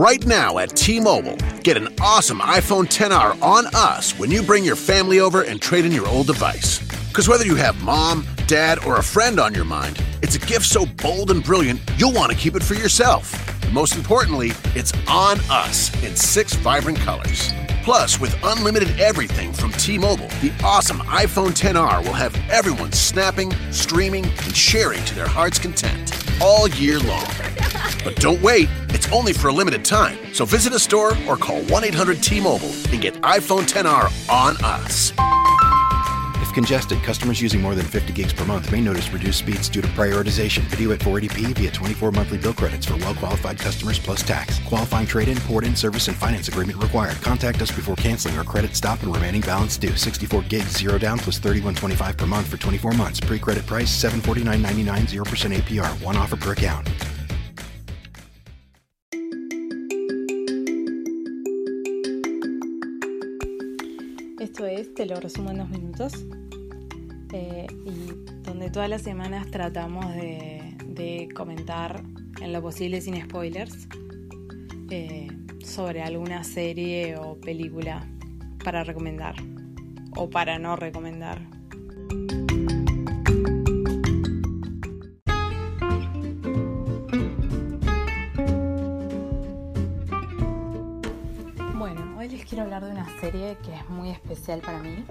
Right now at T Mobile, get an awesome iPhone 10R on us when you bring your family over and trade in your old device. Because whether you have mom, dad, or a friend on your mind, it's a gift so bold and brilliant you'll want to keep it for yourself. And most importantly, it's on us in six vibrant colors. Plus, with unlimited everything from T Mobile, the awesome iPhone 10R will have everyone snapping, streaming, and sharing to their heart's content all year long. But don't wait, it's only for a limited time. So visit a store or call 1 800 T Mobile and get iPhone 10R on us. If congested, customers using more than 50 gigs per month may notice reduced speeds due to prioritization. Video at 480p via 24 monthly bill credits for well qualified customers plus tax. Qualifying trade in, port in, service, and finance agreement required. Contact us before canceling or credit stop and remaining balance due. 64 gigs, zero down plus 31.25 per month for 24 months. Pre credit price 749.99, 0% APR. One offer per account. Esto es, te lo resumo en dos minutos, eh, y donde todas las semanas tratamos de, comentar en lo posible sin spoilers eh, sobre alguna serie o película para recomendar o para no recomendar. Quiero hablar de una serie que es muy especial para mí.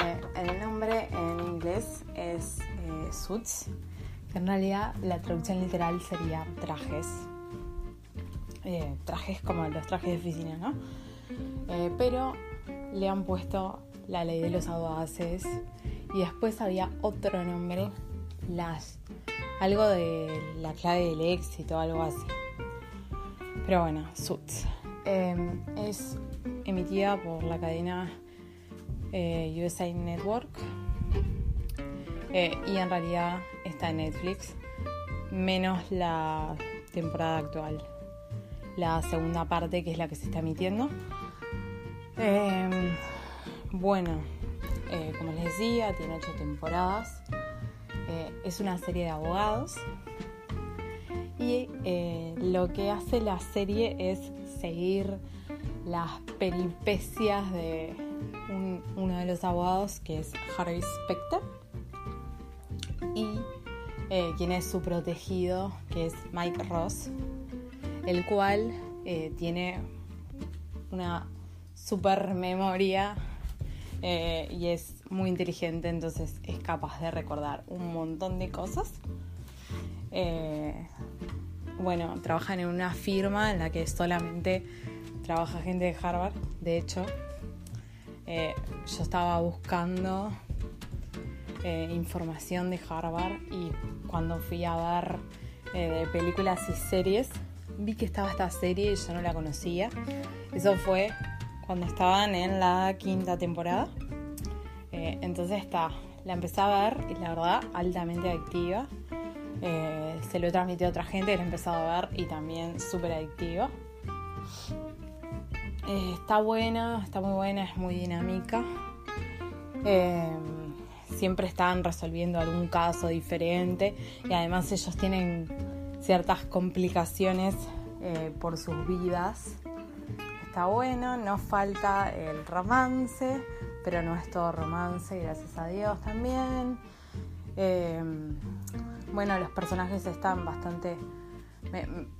Eh, el nombre en inglés es eh, Suits, que en realidad la traducción literal sería trajes. Eh, trajes como los trajes de oficina, ¿no? Eh, pero le han puesto la ley de los audaces y después había otro nombre, las, algo de la clave del éxito, algo así. Pero bueno, Suits. Eh, es emitida por la cadena eh, USA Network. Eh, y en realidad está en Netflix, menos la temporada actual, la segunda parte que es la que se está emitiendo. Eh, bueno, eh, como les decía, tiene ocho temporadas, es una serie de abogados. Y lo que hace la serie es seguir las peripecias de un- uno de los abogados que es Harvey Specter y eh, quien es su protegido que es Mike Ross el cual eh, tiene una super memoria eh, y es muy inteligente entonces es capaz de recordar un montón de cosas bueno, trabajan en una firma en la que solamente trabaja gente de Harvard. De hecho, eh, yo estaba buscando eh, información de Harvard y cuando fui a ver eh, películas y series, vi que estaba esta serie y yo no la conocía. Eso fue cuando estaban en la quinta temporada. Entonces está, la empecé a ver y la verdad altamente adictiva. Eh, se lo he transmitido a otra gente la ha empezado a ver y también súper adictiva. Eh, está buena, está muy buena, es muy dinámica. Eh, siempre están resolviendo algún caso diferente y además ellos tienen ciertas complicaciones eh, por sus vidas. Está bueno, no falta el romance, pero no es todo romance, gracias a Dios también. Bueno, los personajes están bastante.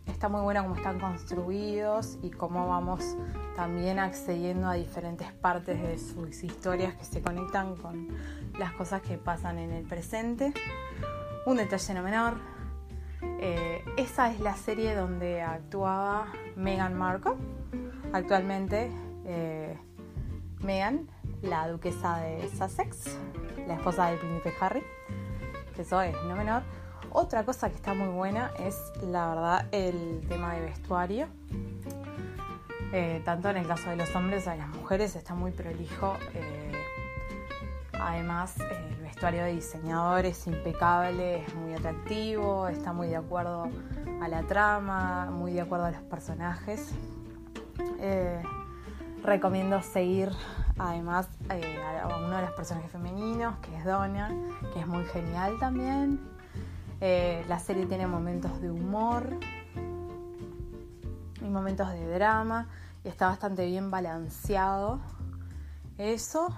está muy bueno cómo están construidos y cómo vamos también accediendo a diferentes partes de sus historias que se conectan con las cosas que pasan en el presente. Un detalle no menor. eh, esa es la serie donde actuaba Meghan Markle. Actualmente, eh, Meghan, la duquesa de Sussex, la esposa del príncipe Harry que eso es no menor. Otra cosa que está muy buena es, la verdad, el tema de vestuario. Eh, tanto en el caso de los hombres, a las mujeres está muy prolijo. eh, además, el vestuario de diseñador es impecable, es muy atractivo, está muy de acuerdo a la trama, muy de acuerdo a los personajes. Eh, recomiendo seguir además a uno de los personajes femeninos, que es Donna, que es muy genial también. Eh, la serie tiene momentos de humor. momentos de drama y está bastante bien balanceado eso.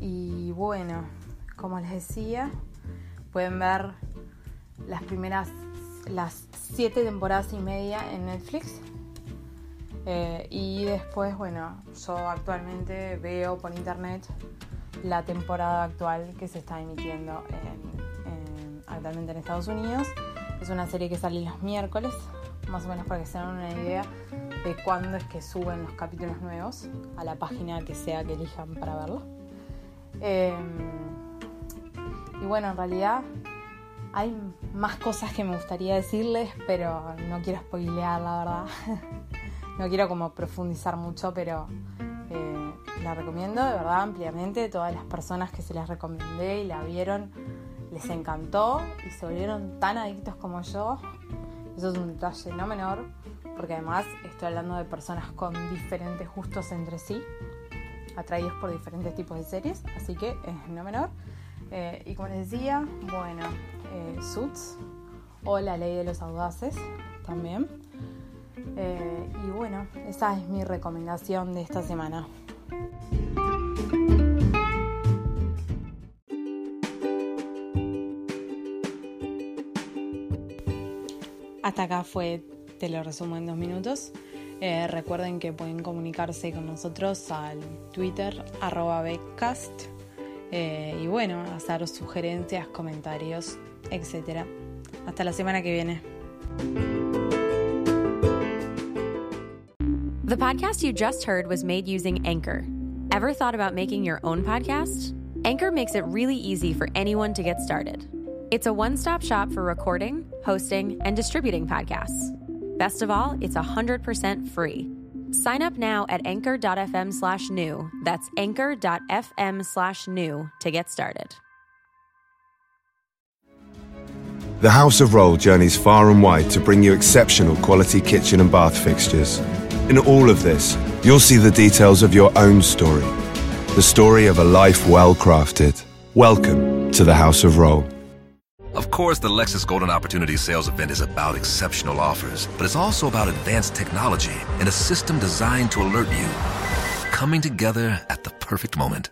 Y bueno, como les decía, pueden ver las primeras, las siete temporadas y media en Netflix. Eh, y después, bueno, yo actualmente veo por internet la temporada actual que se está emitiendo actualmente en Estados Unidos. Es una serie que sale los miércoles, más o menos para que se den una idea de cuándo es que suben los capítulos nuevos a la página que sea que elijan para verlo. Em, y bueno, en realidad hay más cosas que me gustaría decirles, pero no quiero spoilear, la verdad. no quiero como profundizar mucho, pero eh, la recomiendo de verdad ampliamente. Todas las personas que se las recomendé y la vieron les encantó y se volvieron tan adictos como yo. Eso es un detalle no menor, porque además estoy hablando de personas con diferentes gustos entre sí, atraídos por diferentes tipos de series, así que es no menor. Eh, y como les decía, bueno, eh, Suits o La Ley de los Audaces también. Eh, y bueno, esa es mi recomendación de esta semana. Hasta acá fue, te lo resumo en dos minutos. Eh, recuerden que pueden comunicarse con nosotros al Twitter arroba Beccast eh, y bueno, hacer sugerencias, comentarios, etc. Hasta la semana que viene. The podcast you just heard was made using Anchor. Ever thought about making your own podcast? Anchor makes it really easy for anyone to get started. It's a one stop shop for recording, hosting, and distributing podcasts. Best of all, it's 100% free. Sign up now at anchor.fm slash new. That's anchor.fm slash new to get started. The House of Roll journeys far and wide to bring you exceptional quality kitchen and bath fixtures. In all of this, you'll see the details of your own story. The story of a life well crafted. Welcome to the House of Roll. Of course, the Lexus Golden Opportunity Sales Event is about exceptional offers, but it's also about advanced technology and a system designed to alert you. Coming together at the perfect moment.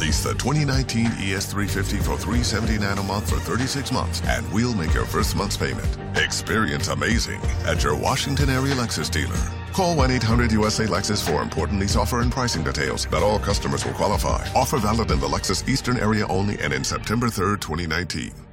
Lease the 2019 ES350 for 379 a month for 36 months, and we'll make your first month's payment. Experience amazing at your Washington area Lexus dealer. Call 1 800 USA Lexus for important lease offer and pricing details. Not all customers will qualify. Offer valid in the Lexus Eastern area only and in September 3rd, 2019.